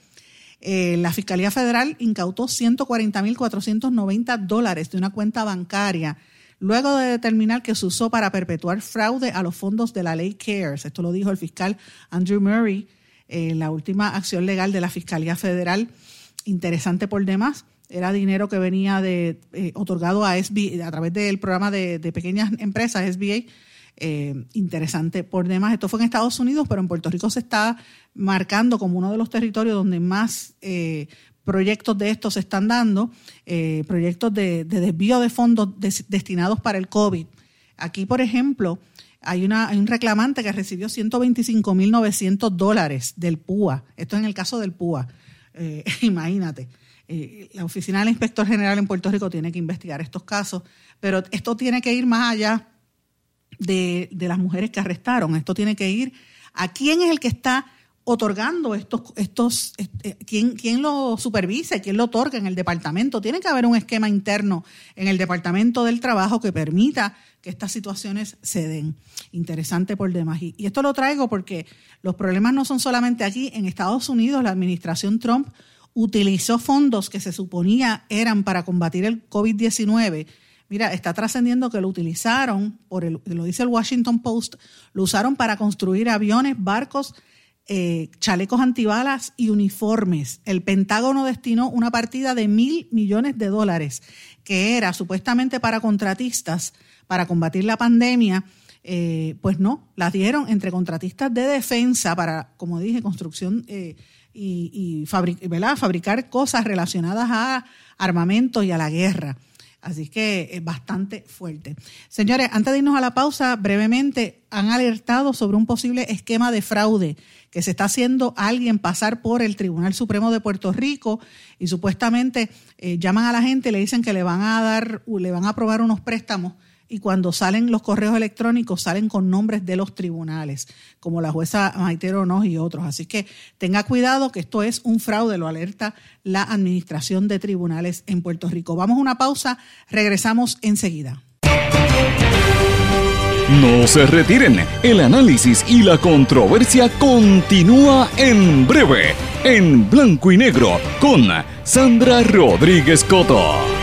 eh, la Fiscalía Federal incautó 140.490 dólares de una cuenta bancaria luego de determinar que se usó para perpetuar fraude a los fondos de la ley CARES. Esto lo dijo el fiscal Andrew Murray en la última acción legal de la Fiscalía Federal. Interesante por demás. Era dinero que venía de eh, otorgado a SBA, a través del programa de, pequeñas empresas, SBA. Eh, interesante por demás. Esto fue en Estados Unidos, pero en Puerto Rico se está marcando como uno de los territorios donde más eh, proyectos de estos se están dando, eh, proyectos de, desvío de fondos destinados para el COVID. Aquí, por ejemplo, hay, una, un reclamante que recibió 125.900 dólares del PUA. Esto es en el caso del PUA. [laughs] Imagínate. Eh, la Oficina del Inspector General en Puerto Rico tiene que investigar estos casos, pero esto tiene que ir más allá de, las mujeres que arrestaron. Esto tiene que ir a quién es el que está otorgando estos, estos este, ¿quién, quién lo supervisa, quién lo otorga en el departamento. Tiene que haber un esquema interno en el departamento del trabajo que permita que estas situaciones se den. Interesante por demás. Y, esto lo traigo porque los problemas no son solamente aquí. En Estados Unidos, la administración Trump utilizó fondos que se suponía eran para combatir el COVID-19. Mira, está trascendiendo que lo utilizaron, lo dice el Washington Post, lo usaron para construir aviones, barcos, eh, chalecos antibalas y uniformes. El Pentágono destinó una partida de mil millones de dólares, que era supuestamente para contratistas, para combatir la pandemia. Eh, pues no, las dieron entre contratistas de defensa para, como dije, construcción eh, y, fabricar cosas relacionadas a armamento y a la guerra. Así que es bastante fuerte. Señores, antes de irnos a la pausa, brevemente han alertado sobre un posible esquema de fraude que se está haciendo alguien pasar por el Tribunal Supremo de Puerto Rico y supuestamente eh, llaman a la gente y le dicen que le van a dar, le van a aprobar unos préstamos y cuando salen los correos electrónicos salen con nombres de los tribunales, como la jueza Maitero Nos y otros. Así que tenga cuidado que esto es un fraude, lo alerta la Administración de Tribunales en Puerto Rico. Vamos a una pausa, regresamos enseguida. No se retiren, el análisis y la controversia continúa en breve, en blanco y negro, con Sandra Rodríguez Coto.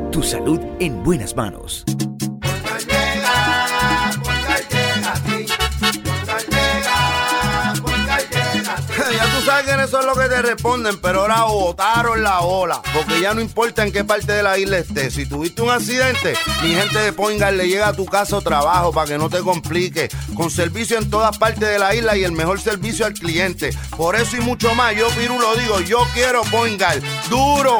Tu salud en buenas manos. sabes que eso es lo que te responden, pero ahora botaron la ola. Porque ya no importa en qué parte de la isla estés. Si tuviste un accidente, mi gente de Poingal le llega a tu casa o trabajo para que no te complique. Con servicio en todas partes de la isla y el mejor servicio al cliente. Por eso y mucho más, yo Piru lo digo, yo quiero Poingal. ¡Duro!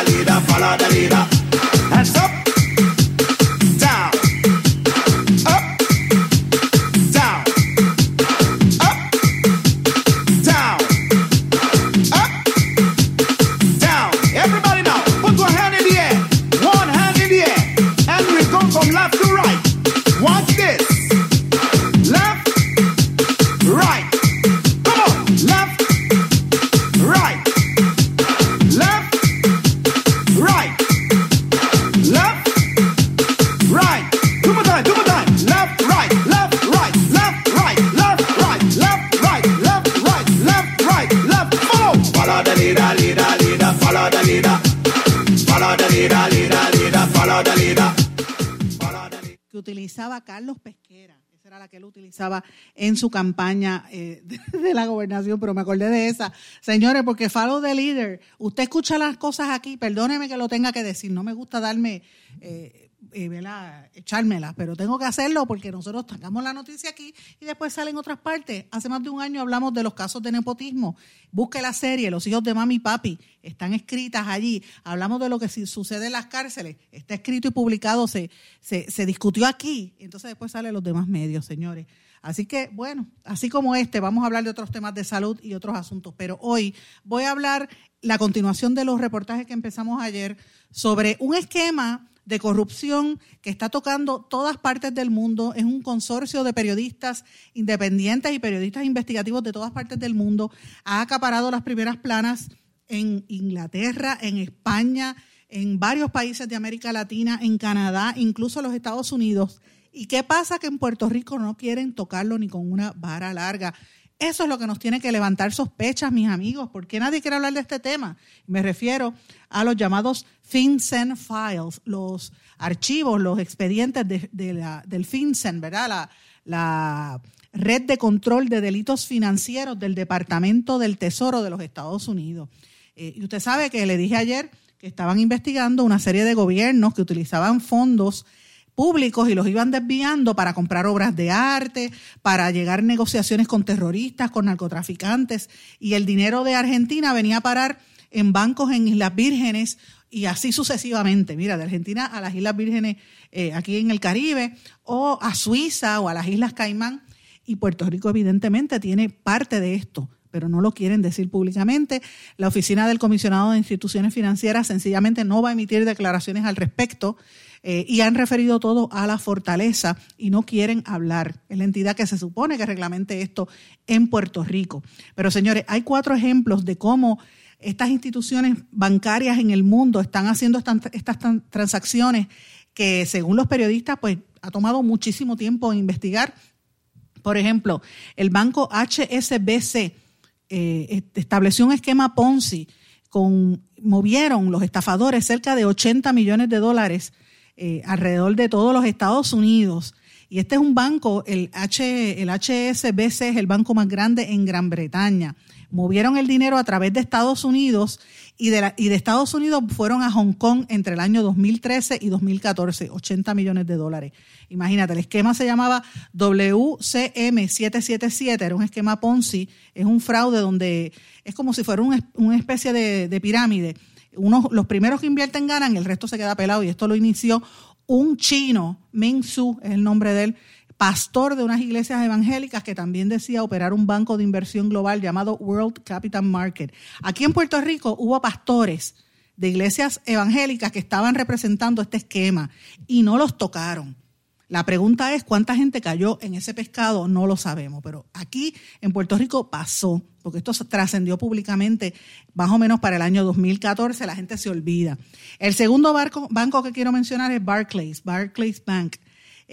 Que él utilizaba en su campaña eh, [laughs] de, la gobernación, pero me acordé de esa. Señores, porque follow the leader. Usted escucha las cosas aquí, perdóneme que lo tenga que decir. No me gusta darme eh, eh, echármela, pero tengo que hacerlo porque nosotros sacamos la noticia aquí y después salen otras partes. Hace más de un año hablamos de los casos de nepotismo. Busque la serie, Los hijos de mami y papi, están escritas allí. Hablamos de lo que sucede en las cárceles, está escrito y publicado, se, se, se discutió aquí, entonces después salen los demás medios, señores. Así que, bueno, así como este, vamos a hablar de otros temas de salud y otros asuntos, pero hoy voy a hablar la continuación de los reportajes que empezamos ayer sobre un esquema de corrupción que está tocando todas partes del mundo. Es un consorcio de periodistas independientes y periodistas investigativos de todas partes del mundo. Ha acaparado las primeras planas en Inglaterra, en España, en varios países de América Latina, en Canadá, incluso los Estados Unidos. ¿Y qué pasa? Que en Puerto Rico no quieren tocarlo ni con una vara larga. Eso es lo que nos tiene que levantar sospechas, mis amigos. ¿Por qué nadie quiere hablar de este tema? Me refiero a los llamados FinCEN files, los archivos, los expedientes del FinCEN, ¿verdad? La, la red de control de delitos financieros del Departamento del Tesoro de los Estados Unidos. Eh, y usted sabe que le dije ayer que estaban investigando una serie de gobiernos que utilizaban fondos públicos y los iban desviando para comprar obras de arte, para llegar negociaciones con terroristas, con narcotraficantes, y el dinero de Argentina venía a parar en bancos en Islas Vírgenes y así sucesivamente. Mira, de Argentina a las Islas Vírgenes eh, aquí en el Caribe, o a Suiza o a las Islas Caimán, y Puerto Rico evidentemente tiene parte de esto pero no lo quieren decir públicamente. La Oficina del Comisionado de Instituciones Financieras sencillamente no va a emitir declaraciones al respecto. Eh, y han referido todo a la fortaleza y no quieren hablar. Es la entidad que se supone que reglamente esto en Puerto Rico. Pero señores, hay cuatro ejemplos de cómo estas instituciones bancarias en el mundo están haciendo estas, transacciones que según los periodistas pues ha tomado muchísimo tiempo investigar. Por ejemplo, el banco HSBC eh, estableció un esquema Ponzi con movieron los estafadores cerca de 80 millones de dólares eh, alrededor de todos los Estados Unidos. Y este es un banco, el, H, el HSBC es el banco más grande en Gran Bretaña. Movieron el dinero a través de Estados Unidos y de, y de Estados Unidos fueron a Hong Kong entre el año 2013 y 2014, 80 millones de dólares. Imagínate, el esquema se llamaba WCM777, era un esquema Ponzi, es un fraude donde es como si fuera una especie de, de pirámide unos, los primeros que invierten ganan, el resto se queda pelado. Y esto lo inició un chino, Ming Su es el nombre de él, pastor de unas iglesias evangélicas que también decía operar un banco de inversión global llamado World Capital Market. Aquí en Puerto Rico hubo pastores de iglesias evangélicas que estaban representando este esquema y no los tocaron. La pregunta es cuánta gente cayó en ese pescado, no lo sabemos, pero aquí en Puerto Rico pasó, porque esto trascendió públicamente más o menos para el año 2014, la gente se olvida. El segundo banco que quiero mencionar es Barclays, Barclays Bank.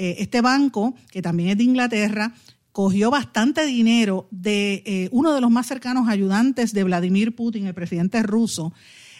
Eh, este banco, que también es de Inglaterra, cogió bastante dinero de eh, uno de los más cercanos ayudantes de Vladimir Putin, el presidente ruso,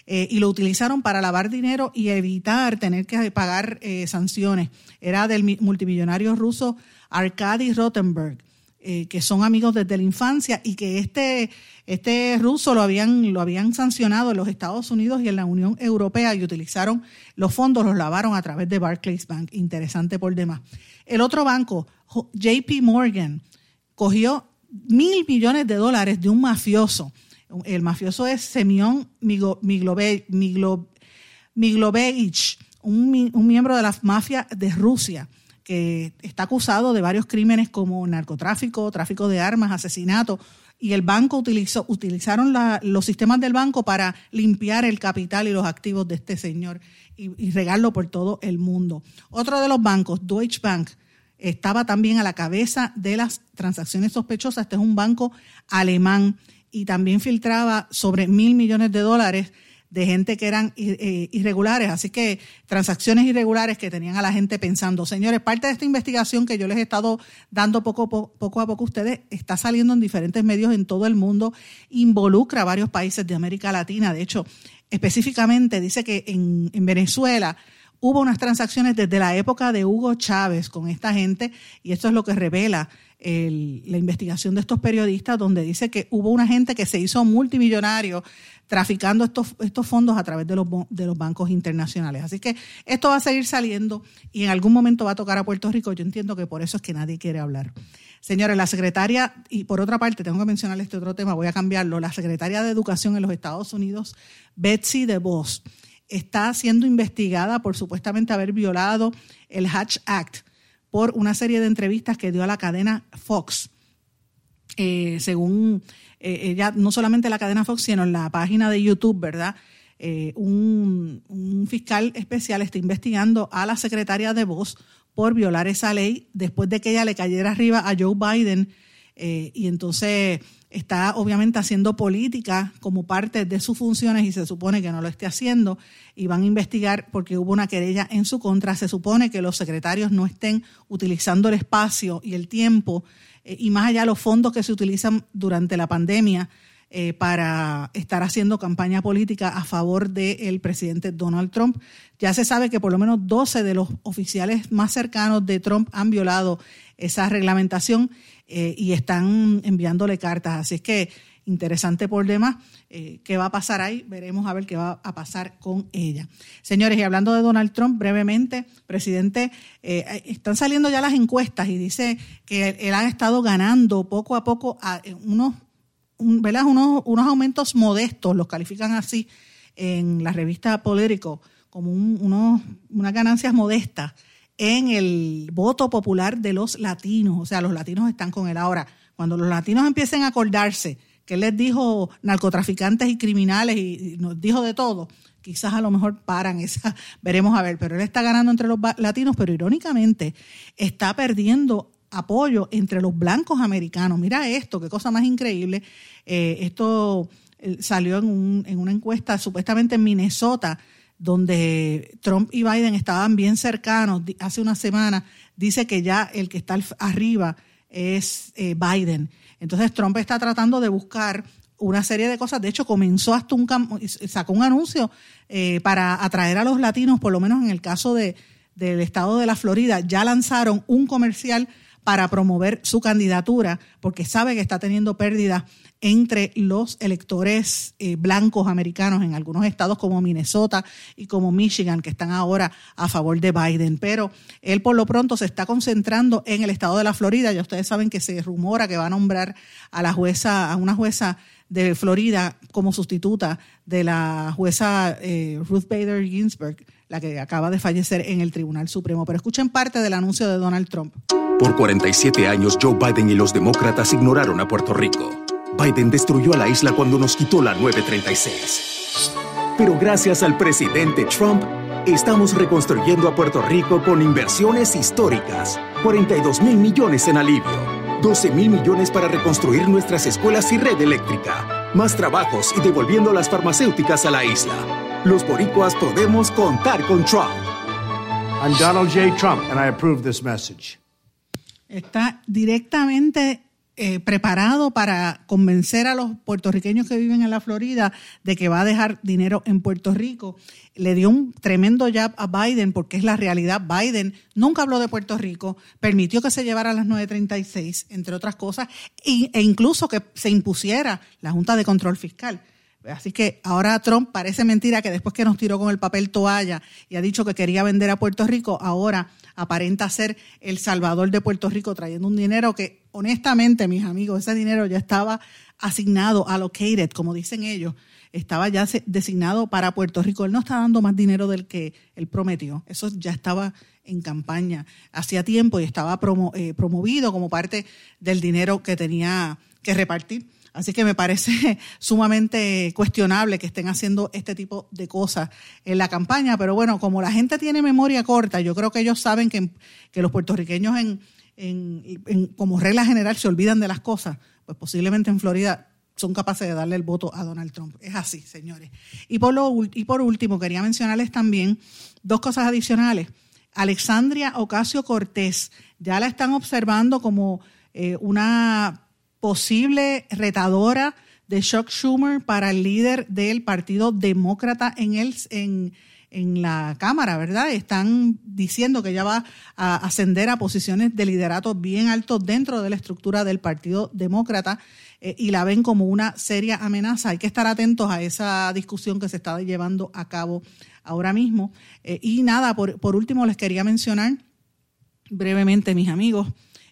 eh, y lo utilizaron para lavar dinero y evitar tener que pagar sanciones. Era del multimillonario ruso Arkady Rottenberg. Eh, que son amigos desde la infancia y que este, este ruso lo habían, lo habían sancionado en los Estados Unidos y en la Unión Europea y utilizaron los fondos, los lavaron a través de Barclays Bank. Interesante por demás. El otro banco, JP Morgan, cogió mil millones de dólares de un mafioso el mafioso es Semyon Miglovevich, un, un miembro de la mafia de Rusia está acusado de varios crímenes como narcotráfico, tráfico de armas, asesinato, y el banco utilizó, utilizaron los sistemas del banco para limpiar el capital y los activos de este señor y, y, regarlo por todo el mundo. Otro de los bancos, Deutsche Bank, estaba también a la cabeza de las transacciones sospechosas. Este es un banco alemán y también filtraba sobre mil millones de dólares de gente que eran eh, irregulares, así que transacciones irregulares que tenían a la gente pensando, señores, parte de esta investigación que yo les he estado dando poco, poco a poco a ustedes está saliendo en diferentes medios en todo el mundo, involucra a varios países de América Latina, de hecho, específicamente dice que en, en Venezuela hubo unas transacciones desde la época de Hugo Chávez con esta gente y esto es lo que revela la investigación de estos periodistas donde dice que hubo una gente que se hizo multimillonario traficando estos, estos fondos a través de los, de los bancos internacionales. Así que esto va a seguir saliendo y en algún momento va a tocar a Puerto Rico. Yo entiendo que por eso es que nadie quiere hablar. Señores, la secretaria, y por otra parte, tengo que mencionar este otro tema, voy a cambiarlo, la secretaria de Educación en los Estados Unidos, Betsy DeVos, está siendo investigada por supuestamente haber violado el Hatch Act por una serie de entrevistas que dio a la cadena Fox. Eh, según eh, ella, no solamente la cadena Fox, sino en la página de YouTube, ¿verdad? eh, un, un, fiscal especial está investigando a la secretaria de Voz por violar esa ley después de que ella le cayera arriba a Joe Biden eh, y entonces está obviamente haciendo política como parte de sus funciones y se supone que no lo esté haciendo y van a investigar porque hubo una querella en su contra. Se supone que los secretarios no estén utilizando el espacio y el tiempo eh, y más allá los fondos que se utilizan durante la pandemia eh, para estar haciendo campaña política a favor del presidente Donald Trump. Ya se sabe que por lo menos 12 de los oficiales más cercanos de Trump han violado esa reglamentación eh, y están enviándole cartas. Así es que interesante por demás. Eh, ¿Qué va a pasar ahí? Veremos a ver qué va a pasar con ella. Señores, y hablando de Donald Trump, brevemente, presidente, están saliendo ya las encuestas y dice que él ha estado ganando poco a poco a unos Unos, unos aumentos modestos, los califican así en la revista Político, como unos, unas ganancias modestas en el voto popular de los latinos. O sea, los latinos están con él. Ahora, cuando los latinos empiecen a acordarse que él les dijo narcotraficantes y criminales y, nos dijo de todo, quizás a lo mejor paran esa, [laughs] veremos a ver, pero él está ganando entre los latinos, pero irónicamente está perdiendo apoyo entre los blancos americanos. Mira esto, qué cosa más increíble. Eh, esto eh, salió en, en una encuesta supuestamente en Minnesota, donde Trump y Biden estaban bien cercanos hace una semana. Dice que ya el que está arriba es eh, Biden. Entonces Trump está tratando de buscar una serie de cosas. De hecho, comenzó hasta un sacó un anuncio para atraer a los latinos, por lo menos en el caso de, del estado de la Florida, ya lanzaron un comercial para promover su candidatura, porque sabe que está teniendo pérdidas entre los electores eh, blancos americanos en algunos estados como Minnesota y como Michigan, que están ahora a favor de Biden. Pero él por lo pronto se está concentrando en el estado de la Florida. Ya ustedes saben que se rumora que va a nombrar a la jueza, a una jueza de Florida como sustituta de la jueza eh, Ruth Bader Ginsburg, la que acaba de fallecer en el Tribunal Supremo. Pero escuchen parte del anuncio de Donald Trump. Por 47 años Joe Biden y los demócratas ignoraron a Puerto Rico. Biden destruyó a la isla cuando nos quitó la 936. Pero gracias al presidente Trump, estamos reconstruyendo a Puerto Rico con inversiones históricas. 42 mil millones en alivio. 12 mil millones para reconstruir nuestras escuelas y red eléctrica. Más trabajos y devolviendo las farmacéuticas a la isla. Los boricuas podemos contar con Trump. I'm Donald J. Trump and I approve this message está directamente eh, preparado para convencer a los puertorriqueños que viven en la Florida de que va a dejar dinero en Puerto Rico. Le dio un tremendo jab a Biden porque es la realidad. Biden nunca habló de Puerto Rico, permitió que se llevara a las 9.36, entre otras cosas, e incluso que se impusiera la Junta de Control Fiscal. Así que ahora Trump parece mentira que después que nos tiró con el papel toalla y ha dicho que quería vender a Puerto Rico, ahora aparenta ser el salvador de Puerto Rico trayendo un dinero que honestamente, mis amigos, ese dinero ya estaba asignado, allocated, como dicen ellos, estaba ya designado para Puerto Rico. Él no está dando más dinero del que él prometió. Eso ya estaba en campaña hacía tiempo y estaba eh, promovido como parte del dinero que tenía que repartir. Así que me parece [laughs] sumamente cuestionable que estén haciendo este tipo de cosas en la campaña. Pero bueno, como la gente tiene memoria corta, yo creo que ellos saben que, los puertorriqueños en, como regla general se olvidan de las cosas. Pues posiblemente en Florida son capaces de darle el voto a Donald Trump. Es así, señores. Y por, lo, último, quería mencionarles también dos cosas adicionales. Alexandria Ocasio Cortés ya la están observando como eh, una posible retadora de Chuck Schumer para el líder del Partido Demócrata en, el, en, en la Cámara, ¿verdad? Están diciendo que ella va a ascender a posiciones de liderato bien altos dentro de la estructura del Partido Demócrata eh, y la ven como una seria amenaza. Hay que estar atentos a esa discusión que se está llevando a cabo ahora mismo. Eh, y nada, por, por último les quería mencionar brevemente, mis amigos,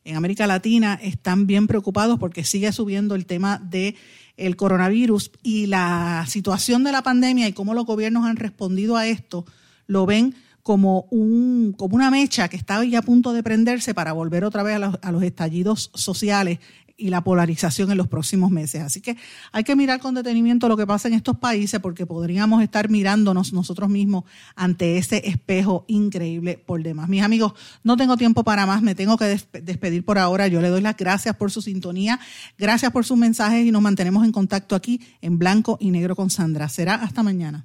en América Latina están bien preocupados porque sigue subiendo el tema del el coronavirus y la situación de la pandemia y cómo los gobiernos han respondido a esto, lo ven como, un, como una mecha que está ya a punto de prenderse para volver otra vez a los, a los estallidos sociales y la polarización en los próximos meses. Así que hay que mirar con detenimiento lo que pasa en estos países porque podríamos estar mirándonos nosotros mismos ante ese espejo increíble por demás. Mis amigos, no tengo tiempo para más, me tengo que despedir por ahora. Yo le doy las gracias por su sintonía, gracias por sus mensajes y nos mantenemos en contacto aquí en blanco y negro con Sandra. Será hasta mañana.